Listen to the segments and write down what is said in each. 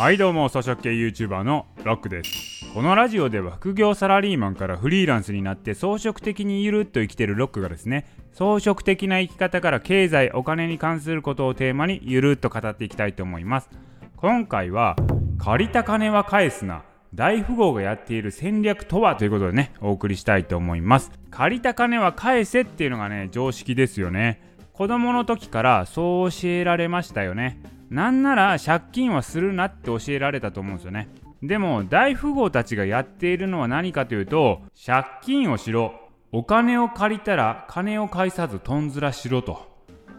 はいどうも草食系 YouTuber のロックです。このラジオでは副業サラリーマンからフリーランスになって装飾的にゆるっと生きてるロックがですね装飾的な生き方から経済お金に関することをテーマにゆるっと語っていきたいと思います。今回は借りた金は返すな。大富豪がやっている戦略とはということでねお送りしたいと思います。借りた金は返せっていうのがね常識ですよね。子供の時からそう教えられましたよね。なんなら借金はするなって教えられたと思うんですよね。でも大富豪たちがやっているのは何かというと借金をしろお金を借りたら金を返さずとんずらしろと、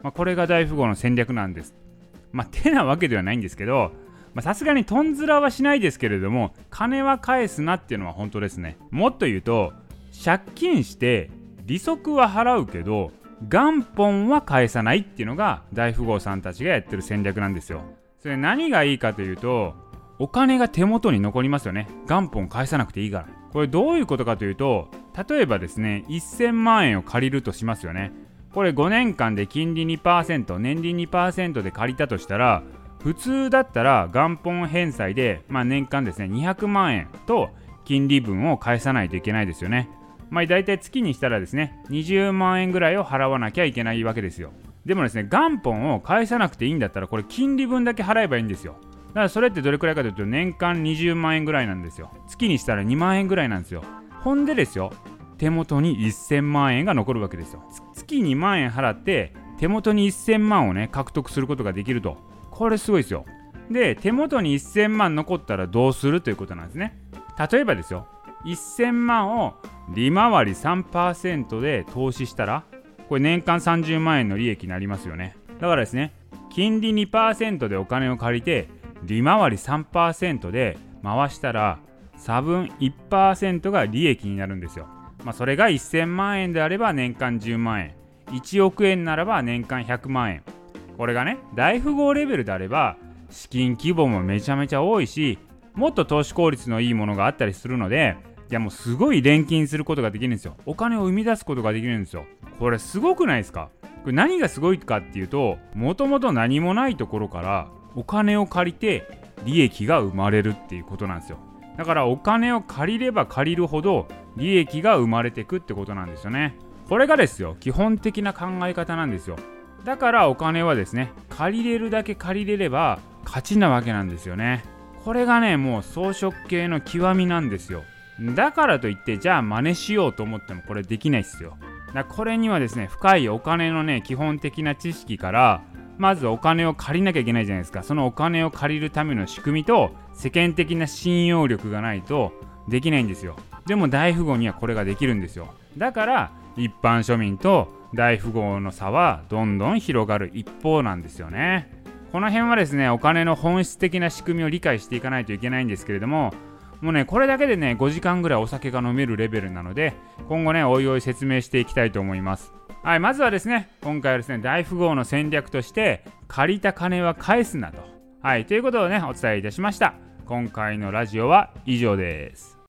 まあ、これが大富豪の戦略なんです。まあ手なわけではないんですけどさすがにとんずらはしないですけれども金は返すなっていうのは本当ですね。もっと言うと借金して利息は払うけど元本は返さないっていうのが大富豪さんたちがやってる戦略なんですよ。それ何がいいかというとお金が手元に残りますよね。元本返さなくていいから。これどういうことかというと例えばですね1000万円を借りるとしますよね。これ5年間で金利2%年利2%で借りたとしたら普通だったら元本返済で、まあ、年間ですね200万円と金利分を返さないといけないですよね。まあ、大体月にしたらですね20万円ぐらいを払わなきゃいけないわけですよ。でもですね元本を返さなくていいんだったらこれ金利分だけ払えばいいんですよ。だからそれってどれくらいかというと年間20万円ぐらいなんですよ。月にしたら2万円ぐらいなんですよ。ほんでですよ手元に1000万円が残るわけですよ。月2万円払って手元に1000万をね獲得することができると。これすごいですよ。で手元に1000万残ったらどうするということなんですね。例えばですよ1000万を利回り3%で投資したらこれ年間30万円の利益になりますよね。だからですね金利2%でお金を借りて利回り3%で回したら差分1%が利益になるんですよ、まあ、それが1000万円であれば年間10万円。1億円ならば年間100万円。これがね大富豪レベルであれば資金規模もめちゃめちゃ多いしもっと投資効率のいいものがあったりするのでいやもうすごい錬金することができるんですよ。お金を生み出すことができるんですよ。これすごくないですか？これ何がすごいかっていうともともと何もないところからお金を借りて利益が生まれるっていうことなんですよ。だからお金を借りれば借りるほど利益が生まれてくってことなんですよね。これがですよ基本的な考え方なんですよ。だからお金はですね借りれるだけ借りれれば勝ちなわけなんですよね。これがねもう装飾系の極みなんですよ。だからといってじゃあ真似しようと思ってもこれできないっすよ。だこれにはですね深いお金のね基本的な知識からまずお金を借りなきゃいけないじゃないですか。そのお金を借りるための仕組みと世間的な信用力がないとできないんですよ。でも大富豪にはこれができるんですよ。だから一般庶民と大富豪の差はどんどん広がる一方なんですよね。この辺はですねお金の本質的な仕組みを理解していかないといけないんですけれどももうね、これだけでね、5時間ぐらいお酒が飲めるレベルなので、今後ね、おいおい説明していきたいと思います。はい、まずはですね、今回はですね、大富豪の戦略として、借りた金は返すなと。はい、ということをね、お伝えいたしました。今回のラジオは以上です。